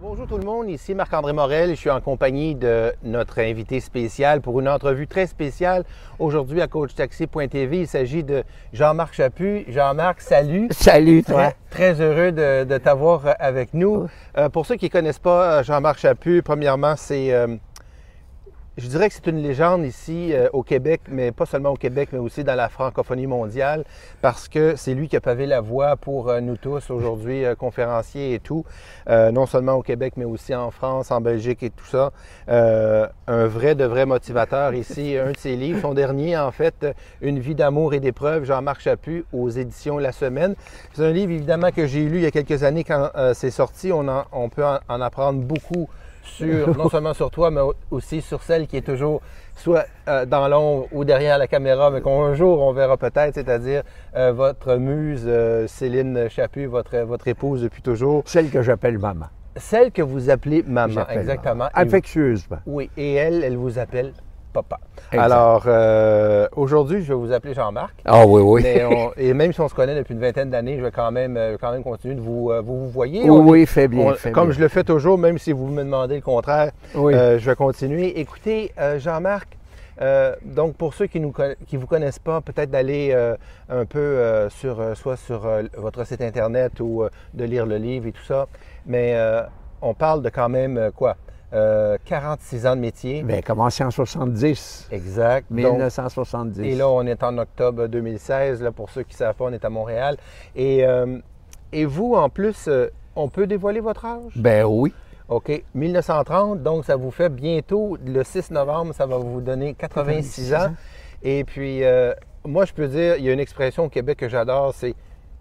bonjour tout le monde, ici Marc-André Morel. Je suis en compagnie de notre invité spécial pour une entrevue très spéciale aujourd'hui à CoachTaxi.tv. Il s'agit de Jean-Marc Chaput. Jean-Marc, salut. Salut, toi. Très, heureux de, t'avoir avec nous. Euh, pour ceux qui ne connaissent pas euh, Jean-Marc Chaput, premièrement, c'est euh, je dirais que c'est une légende ici euh, au Québec, mais pas seulement au Québec, mais aussi dans la francophonie mondiale, parce que c'est lui qui a pavé la voie pour euh, nous tous aujourd'hui, euh, conférenciers et tout, non seulement au Québec, mais aussi en France, en Belgique et tout ça. un vrai de vrai motivateur ici. Un de ses livres, son dernier en fait, Une vie d'amour et d'épreuves, Jean-Marc Chaput, aux éditions La Semaine. C'est un livre évidemment que j'ai lu il y a quelques années quand c'est sorti. On, on peut en apprendre beaucoup sur, non seulement sur toi, mais aussi sur celle qui est toujours soit euh, dans l'ombre ou derrière la caméra, mais qu'un jour on verra peut-être, c'est-à-dire euh, votre muse euh, Céline Chaput, votre, votre épouse depuis toujours. Celle que j'appelle maman. Celle que vous appelez maman, exactement. Affectueusement. Oui, et elle, elle vous appelle papa. Alors, euh, aujourd'hui, je vais vous appeler Jean-Marc. Ah oui, oui. et même si on se connaît depuis une vingtaine d'années, je vais quand même, euh, quand même continuer de vous, euh, vous, voyez. Oui, oui, fait bien. comme je le fais toujours, même si vous me demandez le contraire, je vais continuer. Écoutez, Jean-Marc, donc, pour ceux qui ne qui vous connaissent pas, peut-être d'aller un peu sur, soit sur votre site Internet ou de lire le livre et tout ça. Mais on parle de quand même quoi? 46 euh, ans de métier. Bien, commencé en 70. Exact. 1970. et là, on est en octobre 2016. Là, pour ceux qui ne savent pas, on est à Montréal. Et, euh, et vous, en plus, euh, on peut dévoiler votre âge? Ben oui. OK. 1930, donc ça vous fait bientôt, le 6 novembre, ça va vous donner 86, ans. Et puis, moi, je peux dire, il y a une expression au Québec que j'adore, c'est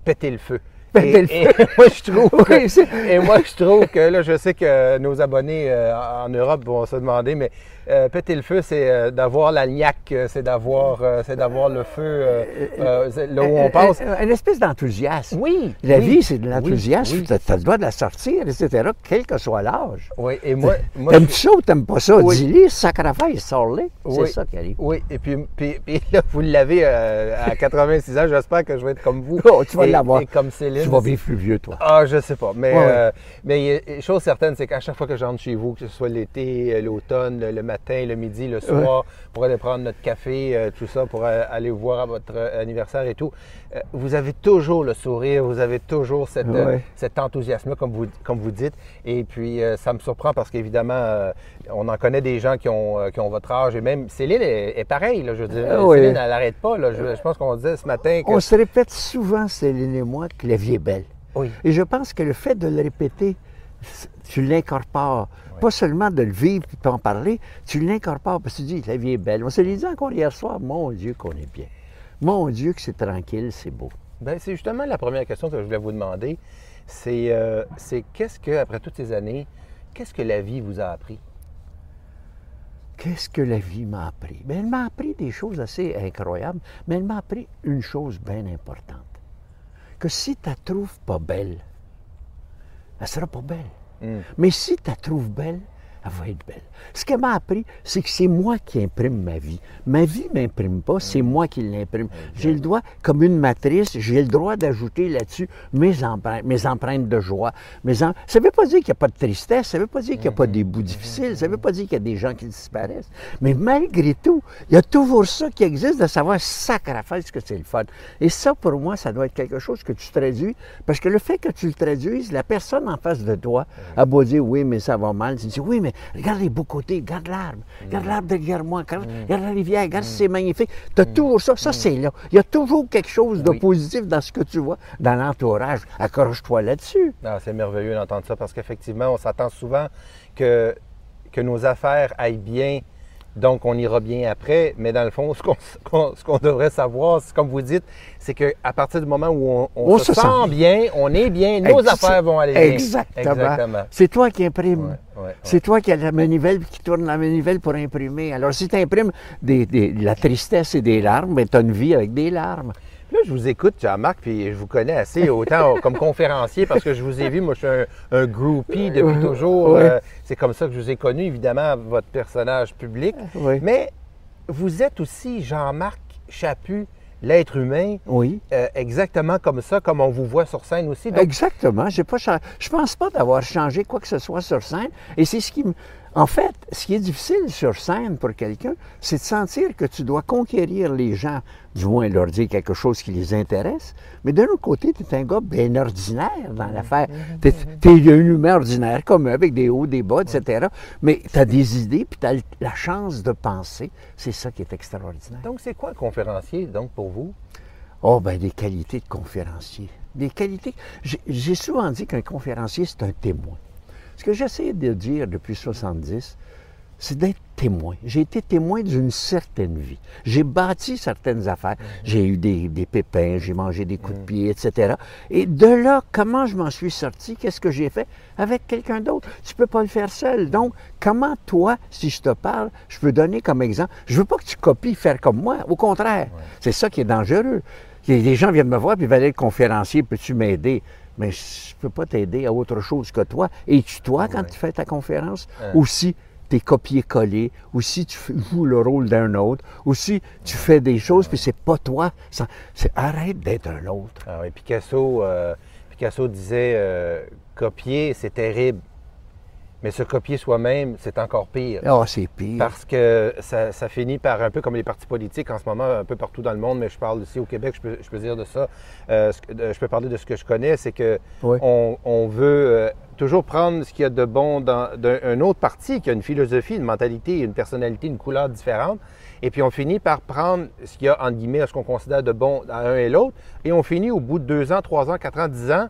péter le feu. Et, moi, je trouve que, et moi, je trouve que là, je sais que nos abonnés euh, en Europe vont se demander, mais euh, péter le feu, c'est euh, d'avoir la niaque, c'est d'avoir, c'est d'avoir le feu là où on passe. Une espèce d'enthousiasme. Oui. La vie, c'est de l'enthousiasme. Tu as, le droit de la sortir, etc., quel que soit l'âge. Oui. Et moi, t'aimes-tu ça ou t'aimes pas ça? Dis-le, sacré sors-le. C'est ça qui arrive. Oui. Et puis, puis, là, vous l'avez à 86 ans. J'espère que je vais être comme vous. Oh, tu vas l'avoir. comme Céline. Tu vas vivre plus vieux, toi. Ah, je sais pas. Mais, euh, mais chose certaine, c'est qu'à chaque fois que je rentre chez vous, que ce soit l'été, euh, l'automne, le, matin, le midi, le soir, pour aller prendre notre café, euh, tout ça, pour aller voir à votre anniversaire et tout, vous avez toujours le sourire, vous avez toujours cette, cet enthousiasme comme vous, comme vous dites. Et puis, ça me surprend parce qu'évidemment, on en connaît des gens qui ont, qui ont votre âge. Et même Céline est, est pareille, là, je veux dire. Céline, elle n'arrête pas. Là, je, pense qu'on disait ce matin que... On se répète souvent, Céline et moi, que la vie est belle. Et je pense que le fait de le répéter, tu l'incorpores. Pas seulement de le vivre et en parler, tu l'incorpores parce que tu dis, la vie est belle. On se l'est dit encore hier soir, mon Dieu qu'on est bien. Mon Dieu que c'est tranquille, c'est beau. Bien, c'est justement la première question que je voulais vous demander. C'est euh, qu'est-ce que, après toutes ces années, qu'est-ce que la vie vous a appris? Qu'est-ce que la vie m'a appris? Bien, elle m'a appris des choses assez incroyables, mais elle m'a appris une chose bien importante que si tu la trouves pas belle, elle sera pas belle. Hmm. Mais si tu la trouves belle, elle va être belle. Ce qu'elle m'a appris, c'est que c'est moi qui imprime ma vie. Ma vie ne m'imprime pas, c'est moi qui l'imprime. J'ai le droit, comme une matrice, j'ai le droit d'ajouter là-dessus mes empreintes, mes empreintes de joie. Mes Ça ne veut pas dire qu'il n'y a pas de tristesse, ça ne veut pas dire qu'il n'y a pas des bouts difficiles, ça ne veut pas dire qu'il y a des gens qui disparaissent. Mais malgré tout, il y a toujours ça qui existe de savoir ce que c'est le fun. Et ça, pour moi, ça doit être quelque chose que tu traduis, parce que le fait que tu le traduises, la personne en face de toi a beau dire oui, mais ça va mal. Tu dis oui, mais regarde les beaux côtés, regarde l'arbre, regarde l'arbre derrière moi, regarde, la rivière, regarde c'est magnifique. Tu as toujours ça, ça c'est là. Il y a toujours quelque chose de positif dans ce que tu vois, dans l'entourage. Accroche-toi là-dessus. Ah, c'est merveilleux d'entendre ça parce qu'effectivement, on s'attend souvent que, que nos affaires aillent bien donc, on ira bien après, mais dans le fond, ce qu'on devrait savoir, comme vous dites, c'est qu'à partir du moment où on, se, sent, bien, on est bien, nos affaires vont aller bien. Exactement. C'est toi qui imprimes. C'est toi qui as la manivelle qui tourne la manivelle pour imprimer. Alors, si tu imprimes des, la tristesse et des larmes, ben, tu as une vie avec des larmes. Là, je vous écoute, Jean-Marc, puis je vous connais assez autant comme conférencier parce que je vous ai vu, moi, je suis un, groupie depuis toujours. Euh, c'est comme ça que je vous ai connu, évidemment, votre personnage public. Mais vous êtes aussi Jean-Marc Chaput, l'être humain Oui. euh, exactement comme ça, comme on vous voit sur scène aussi. Donc, Exactement. J'ai pas Je pense pas d'avoir changé quoi que ce soit sur scène. Et c'est ce qui me. En fait, ce qui est difficile sur scène pour quelqu'un, c'est de sentir que tu dois conquérir les gens, du moins leur dire quelque chose qui les intéresse. Mais d'un autre côté, tu es un gars bien ordinaire dans l'affaire. Tu es, un humain ordinaire, comme eux, avec des hauts, des bas, etc. Mais tu as des idées, puis tu as la chance de penser. C'est ça qui est extraordinaire. donc c'est quoi un conférencier, donc, pour vous? Oh, ben des qualités de conférencier. Des qualités. J'ai souvent dit qu'un conférencier, c'est un témoin. Ce que j'essaie de dire depuis 70, c'est d'être témoin. J'ai été témoin d'une certaine vie. J'ai bâti certaines affaires. J'ai eu des, des pépins, j'ai mangé des coups de pied, etc. Et de là, comment je m'en suis sorti? Qu'est-ce que j'ai fait avec quelqu'un d'autre? Tu peux pas le faire seul. Donc, comment toi, si je te parle, je peux donner comme exemple? Je veux pas que tu copies faire comme moi. Au contraire, c'est ça qui est dangereux. Les les gens viennent me voir puis ils veulent être conférencier, peux-tu m'aider? Mais je ne peux pas t'aider à autre chose que toi. Et tu toi quand Ouais. tu fais ta conférence? Hein. Ou si tu es copié-collé, ou si tu joues le rôle d'un autre, ou si tu fais des choses puis c'est pas toi. C'est arrête d'être un autre. Ah oui, Picasso, euh, Picasso disait euh, copier, c'est terrible. Mais se copier soi-même, c'est encore pire. Ah, c'est pire. Parce que ça, ça finit par un peu comme les partis politiques en ce moment, un peu partout dans le monde, mais je parle ici au Québec, je peux, je peux dire de ça. Euh, je peux parler de ce que je connais, c'est que Oui. on, on veut euh, toujours prendre ce qu'il y a de bon dans d'un un autre parti qui a une philosophie, une mentalité, une personnalité, une couleur différente. Et puis on finit par prendre ce qu'il y a, entre guillemets, ce qu'on considère de bon à un et l'autre. Et on finit au bout de deux ans, trois ans, quatre ans, dix ans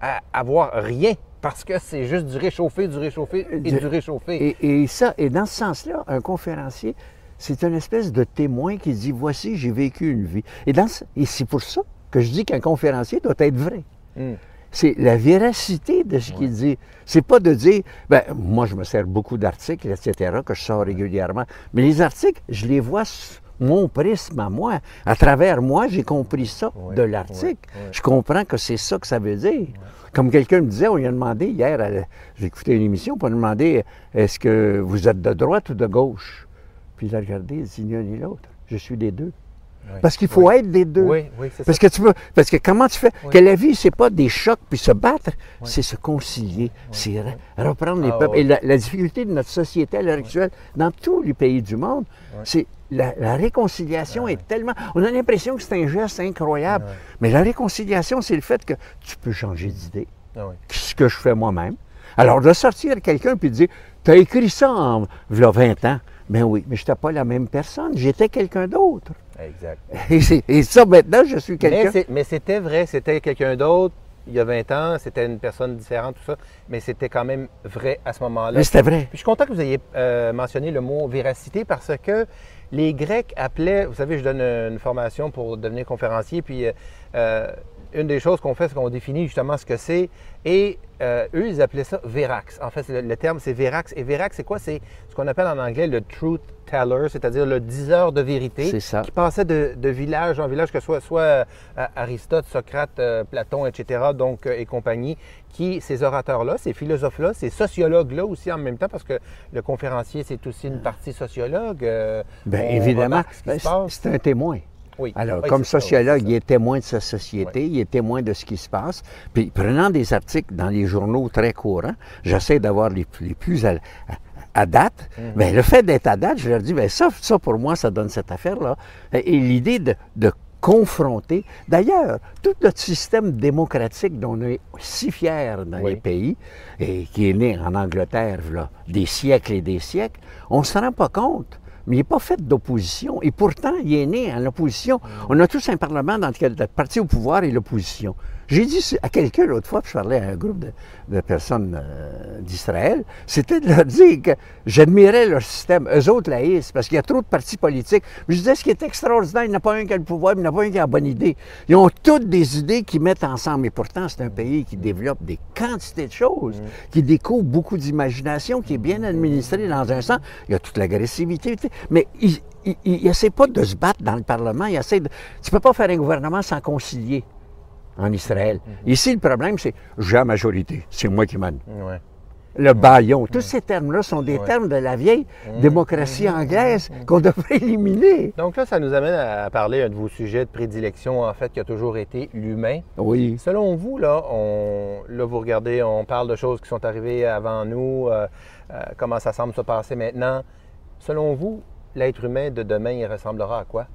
à avoir rien. Parce que c'est juste du réchauffé, du réchauffé et Du- du réchauffé. Et, et ça, et dans ce sens-là, un conférencier, c'est une espèce de témoin qui dit voici, j'ai vécu une vie. Et, dans ce- et c'est pour ça que je dis qu'un conférencier doit être vrai. Hmm. C'est la véracité de ce qu'il dit. C'est pas de dire, ben, moi, je me sers beaucoup d'articles, etc., que je sors régulièrement. Mais les articles, je les vois mon prisme à moi. À travers moi, j'ai compris ça de l'article. Je comprends que c'est ça que ça veut dire. Comme quelqu'un me disait, on lui a demandé hier, j'ai écouté une émission, on lui a demandé, est-ce que vous êtes de droite ou de gauche? Puis il a regardé, il dit, ni l'un ni l'autre. Je suis des deux. Oui. Parce qu'il faut Oui. être des deux. Oui, oui, c'est ça. Parce que tu peux, parce que comment tu fais? Que la vie c'est pas des chocs puis se battre, c'est se concilier, c'est re- reprendre les Ah, peuples. Et la, la difficulté de notre société à l'heure actuelle, dans tous les pays du monde, c'est la, la réconciliation est tellement. On a l'impression que c'est un geste incroyable, mais la réconciliation, c'est le fait que tu peux changer d'idée, Ah ce que je fais moi-même. Alors de sortir quelqu'un puis de dire, tu as écrit ça en v'là 20 ans. Ben oui, mais je n'étais pas la même personne, j'étais quelqu'un d'autre. Exact. Et, ça, maintenant, je suis quelqu'un. Mais c'était vrai, c'était quelqu'un d'autre il y a 20 ans, c'était une personne différente, tout ça, mais c'était quand même vrai à ce moment-là. Mais c'était vrai. Puis je suis content que vous ayez euh, mentionné le mot véracité parce que les Grecs appelaient, vous savez, je donne une formation pour devenir conférencier, puis euh, euh, une des choses qu'on fait, c'est qu'on définit justement ce que c'est, et euh, eux, ils appelaient ça Verax. En fait, le, le terme, c'est Verax. Et Verax, c'est quoi? C'est ce qu'on appelle en anglais le truth teller, c'est-à-dire le diseur de vérité, C'est ça. qui passait de, de village en village, que ce soit, soit euh, Aristote, Socrate, euh, Platon, etc., donc, euh, et compagnie, qui, ces orateurs-là, ces philosophes-là, ces sociologues-là aussi en même temps, parce que le conférencier, c'est aussi une partie sociologue. Bien, évidemment, ce ben, c'est un témoin. Oui. Alors, Oui, comme c'est ça, oui, sociologue, il est témoin de sa société, il est témoin de ce qui se passe. Puis, prenant des articles dans les journaux très courants, j'essaie d'avoir les, plus- les plus à, à- à date. Mhm. Bien, le fait d'être à date, je leur dis, bien, ça, ça, pour moi, ça donne cette affaire-là. Et, l'idée de, de confronter. D'ailleurs, tout notre système démocratique dont on est si fiers dans Oui. les pays, et qui est né en Angleterre, là, des siècles et des siècles, on ne se rend pas compte. Mais il n'est pas fait d'opposition. Et pourtant, il est né en opposition. On a tous un parlement dans lequel le parti au pouvoir et l'opposition. J'ai dit à quelqu'un l'autre fois, puis je parlais à un groupe de, de personnes euh, d'Israël, c'était de leur dire que j'admirais leur système. Eux autres laïstes, parce qu'il y a trop de partis politiques. Mais je disais, ce qui est extraordinaire, il n'y en a pas un qui a le pouvoir, mais il n'y en a pas un qui a la bonne idée. Ils ont toutes des idées qui mettent ensemble. Et pourtant, c'est un pays qui développe des quantités de choses, qui découvre beaucoup d'imagination, qui est bien administré dans un sens. Il y a toute l'agressivité. Mais il n'essaie pas de se battre dans le Parlement. Il essaie de... Tu ne peux pas faire un gouvernement sans concilier en Israël. Ici, le problème, c'est j'ai la majorité. C'est moi qui mène. Ouais. le baillon. Tous ces termes-là sont des termes de la vieille Mmh. démocratie anglaise qu'on devrait éliminer. Donc là, ça nous amène à parler d'un de vos sujets de prédilection, en fait, qui a toujours été l'humain. Oui. Selon vous, là, on, là, vous regardez, on parle de choses qui sont arrivées avant nous, euh, euh, comment ça semble se passer maintenant. Selon vous, l'être humain de demain, il ressemblera à quoi?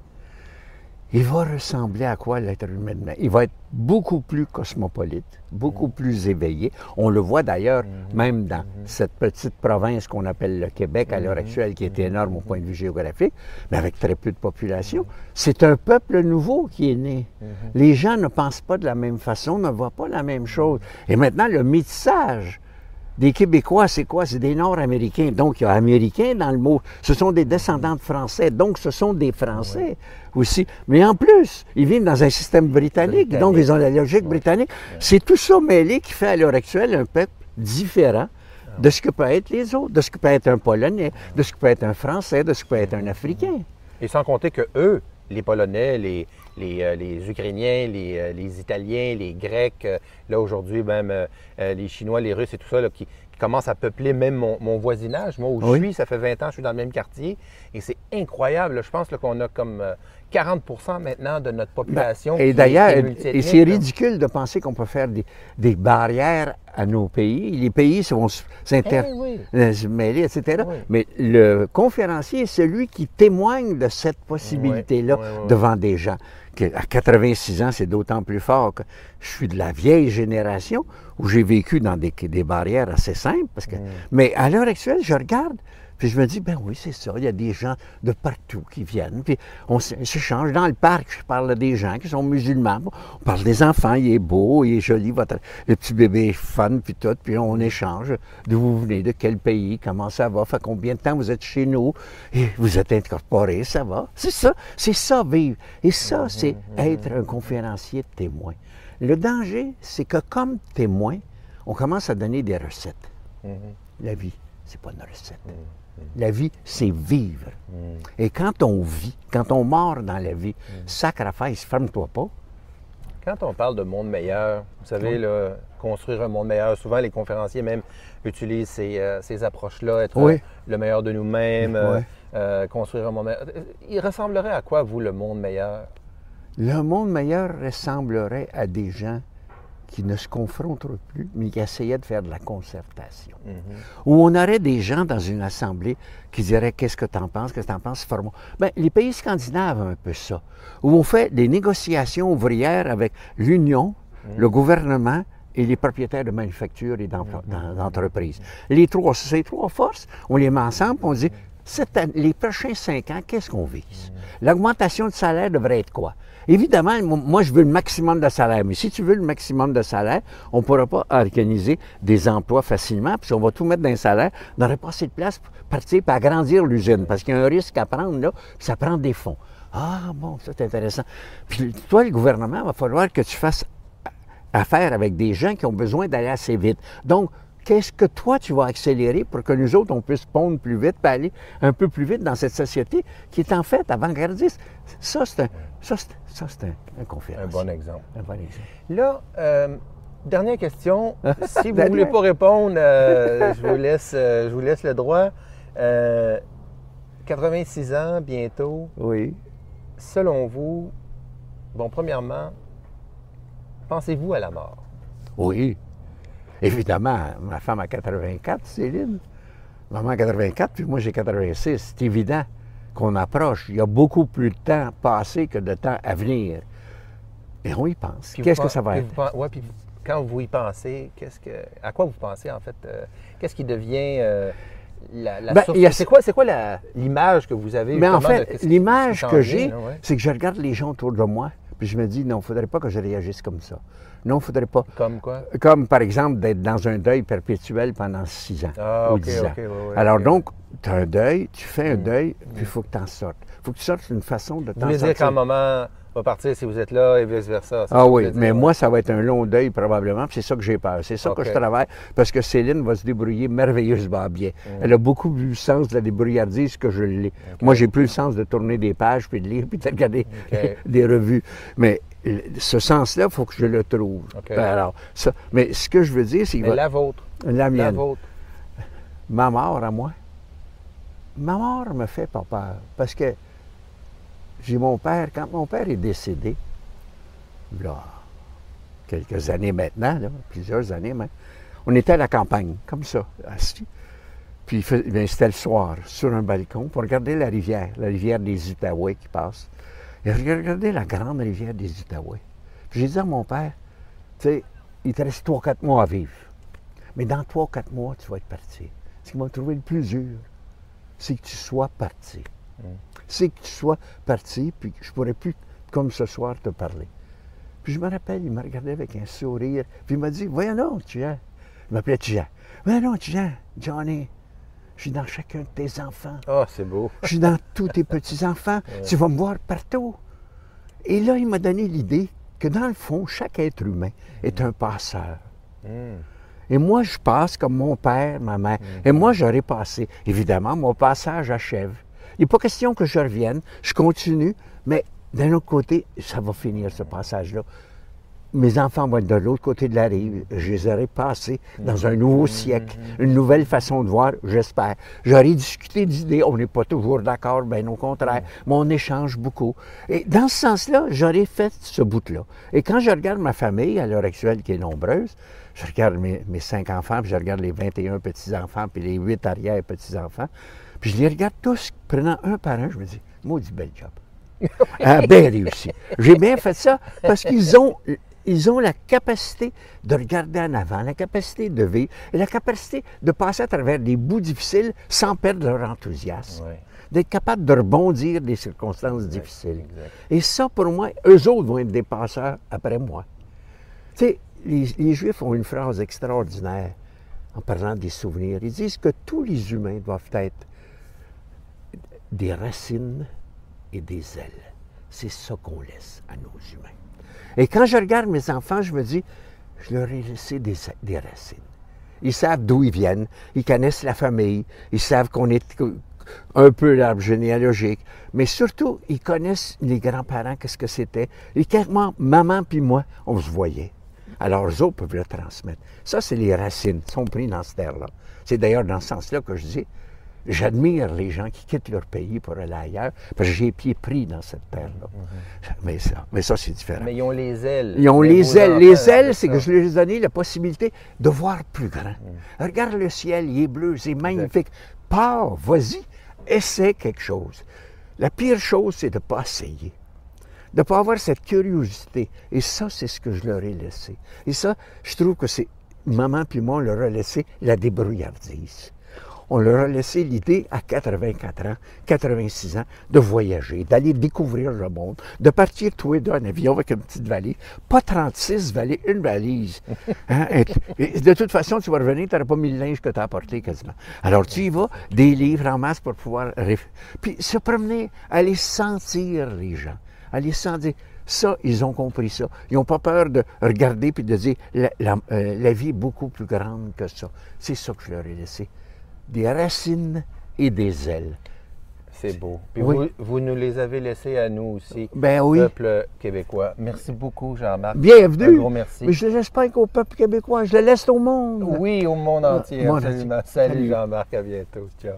Il va ressembler à quoi l'être humain demain? Il va être beaucoup plus cosmopolite, beaucoup plus éveillé. On le voit d'ailleurs même dans cette petite province qu'on appelle le Québec à l'heure actuelle, qui est énorme au point de vue géographique, mais avec très peu de population. C'est un peuple nouveau qui est né. Les gens ne pensent pas de la même façon, ne voient pas la même chose. Et maintenant, le métissage des Québécois, c'est quoi? C'est des Nord-Américains. Donc, il y a Américains dans le mot. Ce sont des descendants de Français. Donc, ce sont des Français aussi. Mais en plus, ils vivent dans un système britannique. Britannique. Donc, ils ont la logique britannique. C'est tout ça mêlé qui fait à l'heure actuelle un peuple différent de ce que peut être les autres, de ce que peut être un Polonais, de ce que peut être un Français, de ce que peut être un Africain. Et sans compter que eux, les Polonais, les, les, euh, les Ukrainiens, les, euh, les Italiens, les Grecs, euh, là aujourd'hui même les Chinois, les Russes et tout ça, là, qui, qui commencent à peupler même mon, mon voisinage. Moi où Oui. je suis, ça fait 20 ans, je suis dans le même quartier et c'est incroyable. là. Je pense là, qu'on a comme euh, 40 maintenant de notre population. qui est- Ben, Et d'ailleurs, et c'est ridicule de penser qu'on peut faire des, des barrières à nos pays. Les pays vont s- s'inter... Eh oui. euh, etc. Oui. Mais le conférencier est celui qui témoigne de cette possibilité-là Oui, devant des gens. À 86 ans, c'est d'autant plus fort que je suis de la vieille génération où j'ai vécu dans des, des barrières assez simples. Parce Mm. que... Mais à l'heure actuelle, je regarde, puis je me dis, ben oui, c'est ça, il y a des gens de partout qui viennent. Puis on s'échange. Dans le parc, je parle des gens qui sont musulmans. On parle des enfants, il est beau, il est joli, votre, le petit bébé est fun, puis tout. Puis on échange d'où vous venez, de quel pays, comment ça va, fait combien de temps vous êtes chez nous, et vous êtes incorporé, ça va. C'est ça, c'est ça vivre. Et ça, c'est être un conférencier de témoin. Le danger, c'est que comme témoin, on commence à donner des recettes. La vie, c'est pas une recette. La vie, c'est vivre. Et quand on vit, quand on meurt dans la vie, sacrifice, ferme-toi pas. Quand on parle de monde meilleur, vous savez, là, construire un monde meilleur, souvent les conférenciers même utilisent ces, euh, ces approches-là, être Oui. euh, le meilleur de nous-mêmes, Oui. euh, construire un monde meilleur. Il ressemblerait à quoi, vous, le monde meilleur? Le monde meilleur ressemblerait à des gens qui ne se confrontent plus, mais qui essayaient de faire de la concertation. Où on aurait des gens dans une assemblée qui diraient Qu'est-ce que tu en penses Qu'est-ce que tu en penses Formons. Ben, les pays scandinaves ont un peu ça. Où on fait des négociations ouvrières avec l'Union, le gouvernement et les propriétaires de manufactures et d'en- d'entreprises. Les trois, ces trois forces, on les met ensemble et on dit cette année- les prochains cinq ans, qu'est-ce qu'on vise? L'augmentation de salaire devrait être quoi? Évidemment, mo- moi, je veux le maximum de salaire, mais si tu veux le maximum de salaire, on ne pourra pas organiser des emplois facilement, puis on va tout mettre dans un salaire, on n'aurait pas assez de place pour partir et agrandir l'usine, parce qu'il y a un risque à prendre, là, puis ça prend des fonds. Ah, bon, ça, c'est intéressant. Puis toi, le gouvernement, il va falloir que tu fasses affaire avec des gens qui ont besoin d'aller assez vite. Donc, qu'est-ce que toi, tu vas accélérer pour que nous autres, on puisse pondre plus vite, puis aller un peu plus vite dans cette société qui est en fait avant-gardiste? Ça, c'est un, ça, ça, un, un conférence. Un bon exemple. Un bon exemple. Là, euh, dernière question. si vous ne voulez pas répondre, euh, je, vous laisse, euh, je vous laisse le droit. Euh, 86 ans bientôt. Oui. Selon vous, bon, premièrement, pensez-vous à la mort? Oui. Évidemment, ma femme a 84, Céline. Maman a 84, puis moi j'ai 86. C'est évident qu'on approche. Il y a beaucoup plus de temps passé que de temps à venir. Et on y pense. Qu'est-ce que ça va être? ouais, puis quand vous y pensez, qu'est-ce que, à quoi vous pensez en fait? euh, qu'est-ce qui devient euh, la, la Ben, source- a- C'est quoi, c'est quoi l'image que vous avez? Mais en fait, l'image que j'ai, ouais? c'est que je regarde les gens autour de moi, puis je me dis, non, il ne faudrait pas que je réagisse comme ça. Non, il ne faudrait pas. Comme quoi? Comme par exemple d'être dans un deuil perpétuel pendant six ans Ah, ou dix ans. Alors. Mm. donc, tu as un deuil, tu fais un deuil, puis il faut que tu en sortes. Il faut que tu sortes une façon de Vous t'en voulez dire sortir. qu'un moment va partir si vous êtes là et vice-versa? Ah oui, mais dire, moi, ouais. ça va être un long deuil probablement, c'est ça que j'ai peur. C'est ça que je travaille, parce que Céline va se débrouiller merveilleusement bien. Mm. Elle a beaucoup plus le sens de la débrouillardise que je l'ai. Moi, j'ai plus le sens de tourner des pages, puis de lire, puis de regarder des revues. Mais ce sens-là, il faut que je le trouve. OK. Alors, ça, mais ce que je veux dire, c'est va- la vôtre, la la mienne. vôtre. ma mort à moi, ma mort me fait pas peur. Parce que j'ai mon père, quand mon père est décédé, là, quelques années maintenant, plusieurs années même, on était à la campagne, comme ça, assis. Puis ben, c'était le soir, sur un balcon, pour regarder la rivière, la rivière des Outaouais qui passe. Et regarder la grande rivière des Outaouais. J'ai dit à mon père, tu sais, il te reste trois, quatre mois à vivre. Mais dans trois, quatre mois, tu vas être parti. Ce qui m'a trouvé le plus dur, c'est que tu sois parti. Mm. C'est que tu sois parti, puis que je ne pourrais plus, comme ce soir, te parler. Puis je me rappelle, il m'a regardé avec un sourire, puis il m'a dit Voyons non, Jean. Il m'appelait Jean. Voyons non, Jean, Johnny. Je suis dans chacun de tes enfants. Oh, c'est beau. je suis dans tous tes petits-enfants. Tu vas me voir partout. Et là, il m'a donné l'idée que dans le fond, chaque être humain est un passeur. Mm. Et moi, je passe comme mon père, ma mère. Mm. Et moi, j'aurais passé. Évidemment, mon passage achève. Il n'est pas question que je revienne. Je continue, mais d'un autre côté, ça va finir ce passage-là. Mes enfants vont être de l'autre côté de la rive. Je les aurai passés dans un nouveau siècle, une nouvelle façon de voir, j'espère. J'aurais discuté d'idées. On n'est pas toujours d'accord, bien au contraire, mais on échange beaucoup. Et dans ce sens-là, j'aurais fait ce bout-là. Et quand je regarde ma famille, à l'heure actuelle, qui est nombreuse, je regarde mes, cinq enfants, puis je regarde les 21 petits-enfants, puis les huit arrière-petits-enfants, puis je les regarde tous prenant un par un, je me dis, maudit bel job. Ah, bien réussi. J'ai bien fait ça parce qu'ils ont, ils ont la capacité de regarder en avant, la capacité de vivre et la capacité de passer à travers des bouts difficiles sans perdre leur enthousiasme. D'être capable de rebondir des circonstances difficiles. Et ça, pour moi, eux autres vont être des passeurs après moi. Tu sais, les, les Juifs ont une phrase extraordinaire en parlant des souvenirs. Ils disent que tous les humains doivent être des racines et des ailes. C'est ça qu'on laisse à nos humains. Et quand je regarde mes enfants, je me dis, je leur ai laissé des, racines. Ils savent d'où ils viennent, ils connaissent la famille, ils savent qu'on est un peu l'arbre généalogique, mais surtout, ils connaissent les grands-parents, qu'est-ce que c'était. Et clairement, maman puis moi, on se voyait. Alors, eux autres peuvent le transmettre. Ça, c'est les racines, qui sont pris dans cette terre-là. C'est d'ailleurs dans ce sens-là que je dis, J'admire les gens qui quittent leur pays pour aller ailleurs, parce que j'ai pied pris dans cette terre-là. Mhm. mais, ça, mais ça, c'est différent. Mais ils ont les ailes. Ils ont les ailes. Les ailes, c'est que je leur ai donné la possibilité de voir plus grand. Mhm. Regarde le ciel, il est bleu, c'est magnifique. Pars, vas-y, essaie quelque chose. La pire chose, c'est de ne pas essayer. De ne pas avoir cette curiosité. Et ça, c'est ce que je leur ai laissé. Et ça, je trouve que c'est maman puis moi, on leur a laissé la débrouillardise on leur a laissé l'idée à 84 ans, 86 ans, de voyager, d'aller découvrir le monde, de partir tous les deux en avion avec une petite valise. Pas 36 valises, une valise. Hein, de toute façon, tu vas revenir, tu n'auras pas mis le linge que tu as apporté quasiment. Alors tu y vas, des livres en masse pour pouvoir... Puis se promener, aller sentir les gens, aller sentir... Ça, ils ont compris ça. Ils n'ont pas peur de regarder puis de dire la, euh, la vie est beaucoup plus grande que ça. C'est ça que je leur ai laissé des racines et des ailes. C'est beau. Puis vous, vous, nous les avez laissés à nous aussi, ben oui. peuple québécois. Merci beaucoup, Jean-Marc. Bienvenue. Un gros merci. Mais je ne laisse pas qu'au peuple québécois, je le laisse au monde. Oui, au monde entier, absolument. Salut, Salut. Jean-Marc, à bientôt. Ciao.